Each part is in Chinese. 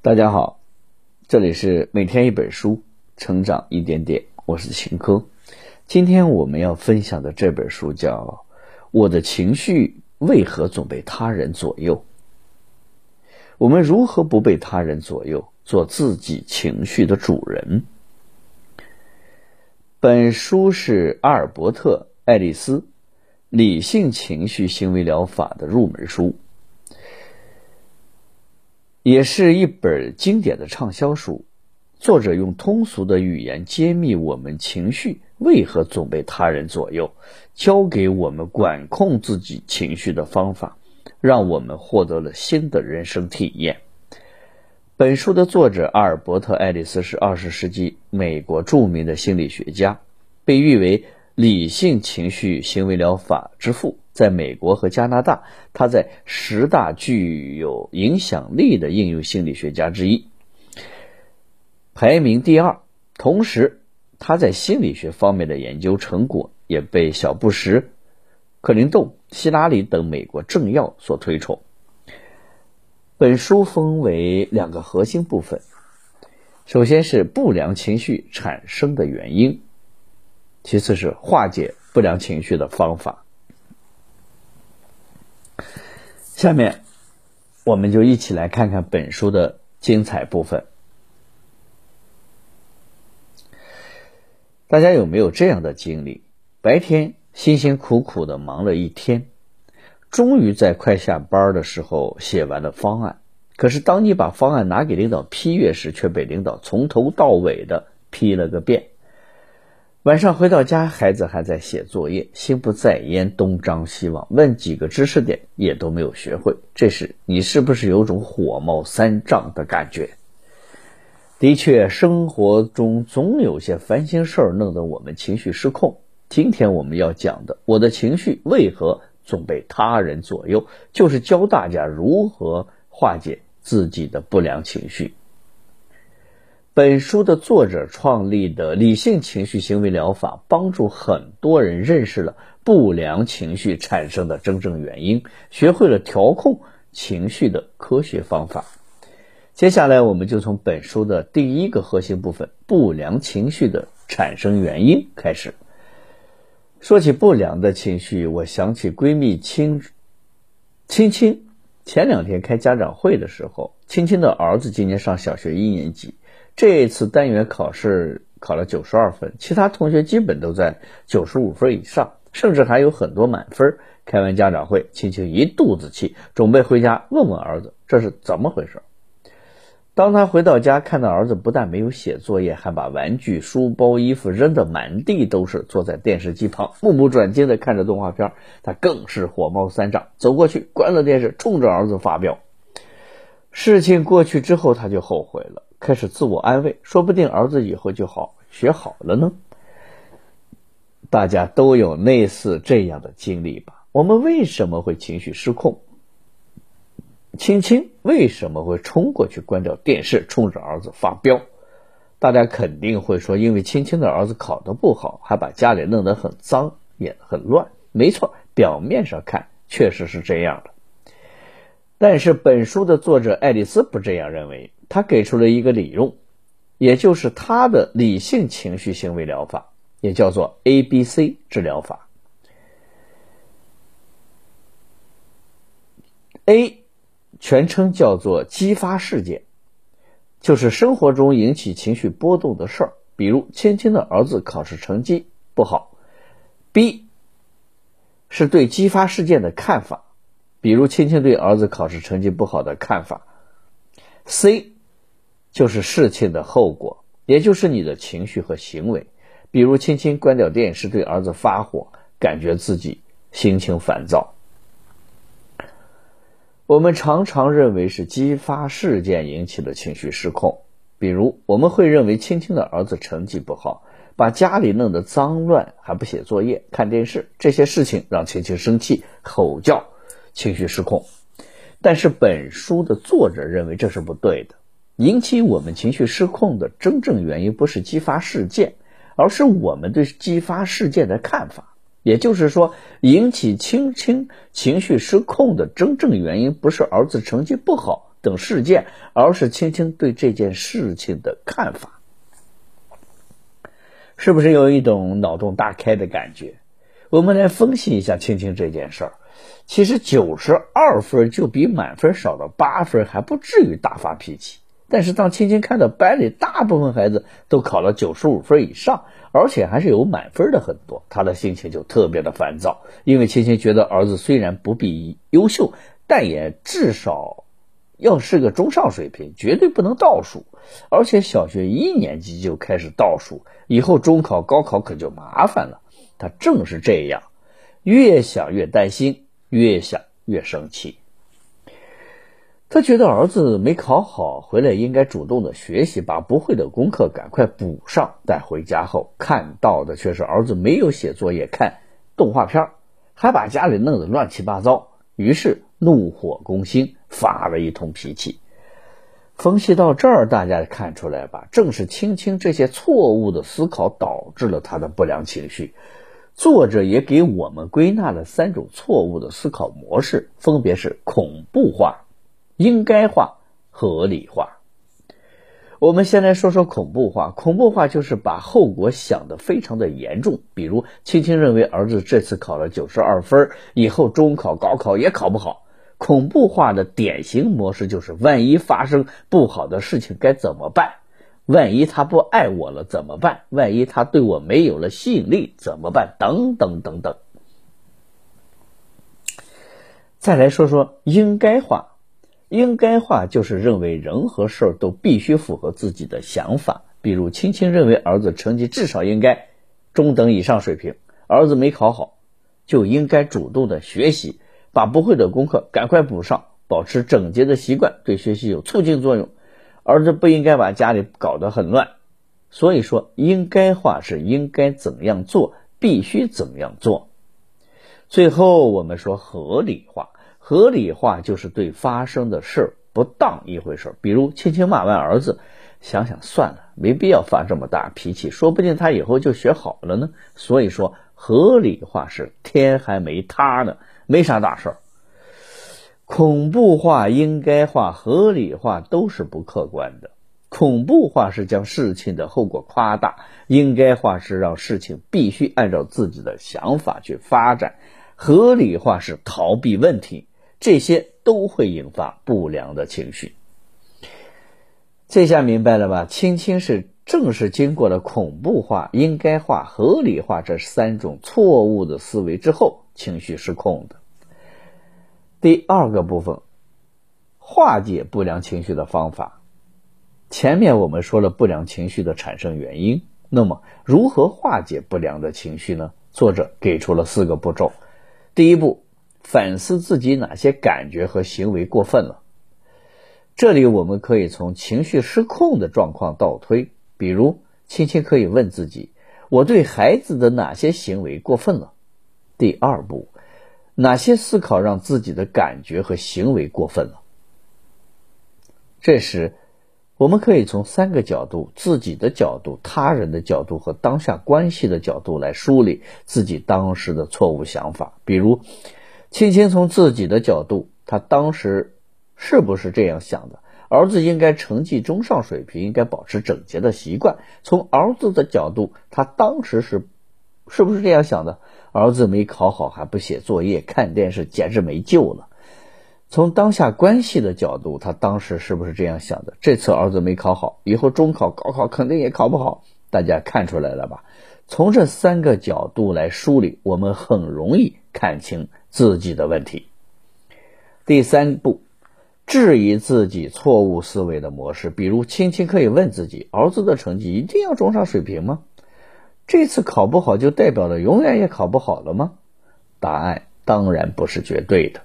大家好，这里是每天一本书，成长一点点，我是秦科。今天我们要分享的这本书叫《我的情绪为何总被他人左右》。我们如何不被他人左右，做自己情绪的主人？本书是阿尔伯特·爱丽丝理性情绪行为疗法的入门书。也是一本经典的畅销书。作者用通俗的语言揭秘我们情绪为何总被他人左右，教给我们管控自己情绪的方法，让我们获得了新的人生体验。本书的作者阿尔伯特·爱丽丝是二十世纪美国著名的心理学家，被誉为理性情绪行为疗法之父。在美国和加拿大，他在十大具有影响力的应用心理学家之一，排名第二。同时，他在心理学方面的研究成果也被小布什、克林顿、希拉里等美国政要所推崇。本书分为两个核心部分，首先是不良情绪产生的原因，其次是化解不良情绪的方法。下面，我们就一起来看看本书的精彩部分。大家有没有这样的经历？白天辛辛苦苦的忙了一天，终于在快下班的时候写完了方案。可是，当你把方案拿给领导批阅时，却被领导从头到尾的批了个遍。晚上回到家，孩子还在写作业，心不在焉，东张西望，问几个知识点也都没有学会。这时，你是不是有种火冒三丈的感觉？的确，生活中总有些烦心事儿，弄得我们情绪失控。今天我们要讲的，我的情绪为何总被他人左右，就是教大家如何化解自己的不良情绪。本书的作者创立的理性情绪行为疗法，帮助很多人认识了不良情绪产生的真正原因，学会了调控情绪的科学方法。接下来，我们就从本书的第一个核心部分——不良情绪的产生原因开始。说起不良的情绪，我想起闺蜜青青青前两天开家长会的时候，青青的儿子今年上小学一年级。这次单元考试考了九十二分，其他同学基本都在九十五分以上，甚至还有很多满分。开完家长会，青青一肚子气，准备回家问问儿子这是怎么回事。当他回到家，看到儿子不但没有写作业，还把玩具、书包、衣服扔得满地都是，坐在电视机旁目不转睛地看着动画片，他更是火冒三丈，走过去关了电视，冲着儿子发飙。事情过去之后，他就后悔了。开始自我安慰，说不定儿子以后就好学好了呢。大家都有类似这样的经历吧？我们为什么会情绪失控？青青为什么会冲过去关掉电视，冲着儿子发飙？大家肯定会说，因为青青的儿子考得不好，还把家里弄得很脏也很乱。没错，表面上看确实是这样的。但是本书的作者爱丽丝不这样认为。他给出了一个理论，也就是他的理性情绪行为疗法，也叫做 A B C 治疗法。A 全称叫做激发事件，就是生活中引起情绪波动的事儿，比如青青的儿子考试成绩不好。B 是对激发事件的看法，比如青青对儿子考试成绩不好的看法。C 就是事情的后果，也就是你的情绪和行为。比如，轻轻关掉电视，对儿子发火，感觉自己心情烦躁。我们常常认为是激发事件引起的情绪失控。比如，我们会认为青青的儿子成绩不好，把家里弄得脏乱，还不写作业、看电视，这些事情让青青生气、吼叫，情绪失控。但是，本书的作者认为这是不对的。引起我们情绪失控的真正原因不是激发事件，而是我们对激发事件的看法。也就是说，引起青青情绪失控的真正原因不是儿子成绩不好等事件，而是青青对这件事情的看法。是不是有一种脑洞大开的感觉？我们来分析一下青青这件事儿。其实九十二分就比满分少了八分，还不至于大发脾气。但是当青青看到班里大部分孩子都考了九十五分以上，而且还是有满分的很多，他的心情就特别的烦躁。因为青青觉得儿子虽然不必优秀，但也至少要是个中上水平，绝对不能倒数。而且小学一年级就开始倒数，以后中考、高考可就麻烦了。他正是这样，越想越担心，越想越生气。他觉得儿子没考好，回来应该主动的学习，把不会的功课赶快补上。但回家后看到的却是儿子没有写作业，看动画片，还把家里弄得乱七八糟。于是怒火攻心，发了一通脾气。分析到这儿，大家看出来吧？正是青青这些错误的思考导致了他的不良情绪。作者也给我们归纳了三种错误的思考模式，分别是恐怖化。应该化、合理化。我们先来说说恐怖化。恐怖化就是把后果想得非常的严重。比如，青青认为儿子这次考了九十二分，以后中考、高考也考不好。恐怖化的典型模式就是：万一发生不好的事情该怎么办？万一他不爱我了怎么办？万一他对我没有了吸引力怎么办？等等等等。再来说说应该化。应该化就是认为人和事儿都必须符合自己的想法，比如青青认为儿子成绩至少应该中等以上水平，儿子没考好，就应该主动的学习，把不会的功课赶快补上，保持整洁的习惯对学习有促进作用。儿子不应该把家里搞得很乱，所以说应该化是应该怎样做，必须怎样做。最后我们说合理化。合理化就是对发生的事不当一回事，比如亲亲骂完儿子，想想算了，没必要发这么大脾气，说不定他以后就学好了呢。所以说，合理化是天还没塌呢，没啥大事儿。恐怖化、应该化、合理化都是不客观的。恐怖化是将事情的后果夸大，应该化是让事情必须按照自己的想法去发展，合理化是逃避问题。这些都会引发不良的情绪。这下明白了吧？青青是正是经过了恐怖化、应该化、合理化这三种错误的思维之后，情绪失控的。第二个部分，化解不良情绪的方法。前面我们说了不良情绪的产生原因，那么如何化解不良的情绪呢？作者给出了四个步骤。第一步。反思自己哪些感觉和行为过分了。这里我们可以从情绪失控的状况倒推，比如青青可以问自己：我对孩子的哪些行为过分了？第二步，哪些思考让自己的感觉和行为过分了？这时，我们可以从三个角度：自己的角度、他人的角度和当下关系的角度来梳理自己当时的错误想法，比如。青青从自己的角度，他当时是不是这样想的？儿子应该成绩中上水平，应该保持整洁的习惯。从儿子的角度，他当时是是不是这样想的？儿子没考好还不写作业，看电视简直没救了。从当下关系的角度，他当时是不是这样想的？这次儿子没考好，以后中考、高考肯定也考不好。大家看出来了吧？从这三个角度来梳理，我们很容易看清。自己的问题。第三步，质疑自己错误思维的模式。比如，亲亲可以问自己：儿子的成绩一定要中上水平吗？这次考不好就代表了永远也考不好了吗？答案当然不是绝对的。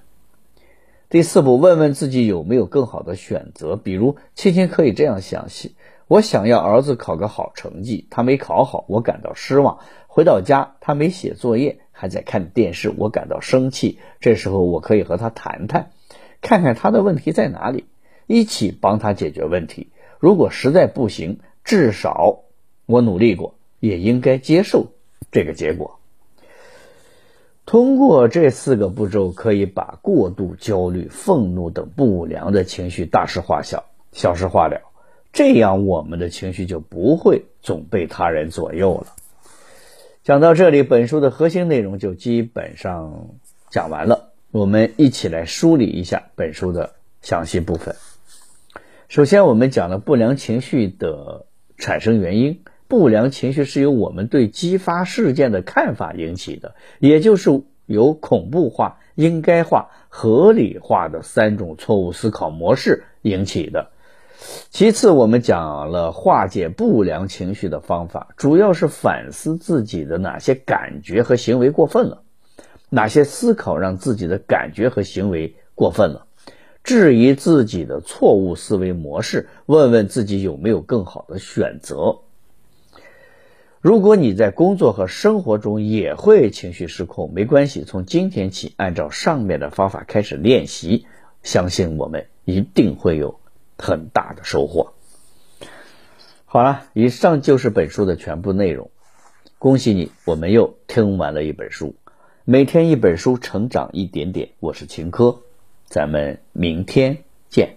第四步，问问自己有没有更好的选择。比如，青青可以这样想：我想要儿子考个好成绩，他没考好，我感到失望。回到家，他没写作业。还在看电视，我感到生气。这时候我可以和他谈谈，看看他的问题在哪里，一起帮他解决问题。如果实在不行，至少我努力过，也应该接受这个结果。通过这四个步骤，可以把过度焦虑、愤怒等不良的情绪大事化小、小事化了。这样，我们的情绪就不会总被他人左右了。讲到这里，本书的核心内容就基本上讲完了。我们一起来梳理一下本书的详细部分。首先，我们讲了不良情绪的产生原因。不良情绪是由我们对激发事件的看法引起的，也就是由恐怖化、应该化、合理化的三种错误思考模式引起的。其次，我们讲了化解不良情绪的方法，主要是反思自己的哪些感觉和行为过分了，哪些思考让自己的感觉和行为过分了，质疑自己的错误思维模式，问问自己有没有更好的选择。如果你在工作和生活中也会情绪失控，没关系，从今天起按照上面的方法开始练习，相信我们一定会有很大的收获。好了，以上就是本书的全部内容。恭喜你，我们又听完了一本书。每天一本书，成长一点点。我是秦科，咱们明天见。